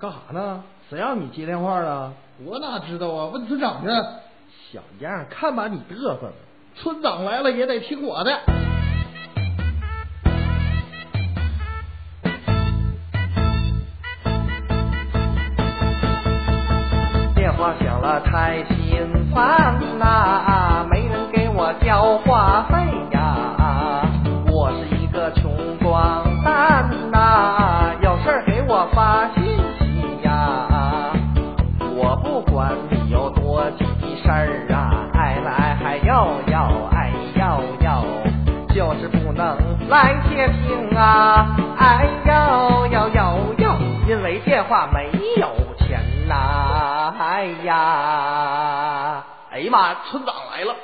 干啥呢？谁让你接电话了？我哪知道啊？问村长去。小样，看把你嘚瑟的！村长来了也得听我的。电话响了太心烦呐，没人给我交话费呀。我是一个穷光蛋呐，有事儿给我发。我不管你有多急事儿啊，爱来还要要，爱要要，就是不能来接听啊，哎呦呦呦呦，因为电话没有钱呐，哎呀，哎呀妈，村长来了！